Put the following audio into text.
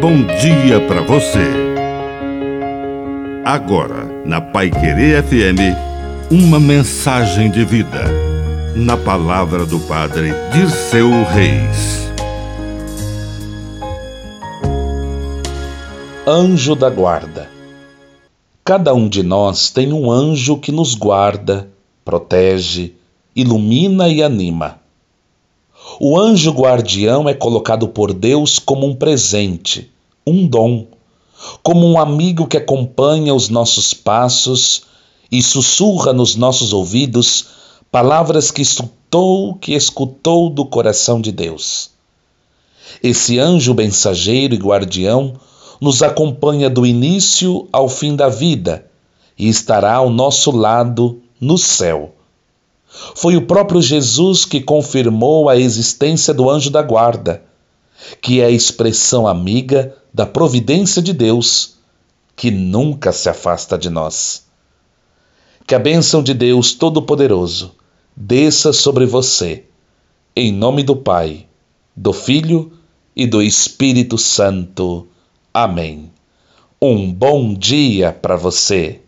bom dia para você. Agora, na Pai Querer FM, uma mensagem de vida. Na palavra do Padre Dirceu Reis. Anjo da Guarda. Cada um de nós tem um anjo que nos guarda, protege, ilumina e anima. O anjo guardião é colocado por Deus como um presente, um dom, como um amigo que acompanha os nossos passos e sussurra nos nossos ouvidos palavras que escutou, que escutou do coração de Deus. Esse anjo mensageiro e guardião nos acompanha do início ao fim da vida e estará ao nosso lado no céu foi o próprio Jesus que confirmou a existência do anjo da guarda, que é a expressão amiga da providência de Deus, que nunca se afasta de nós. Que a bênção de Deus Todo-Poderoso desça sobre você, em nome do Pai, do Filho e do Espírito Santo. Amém. Um bom dia para você.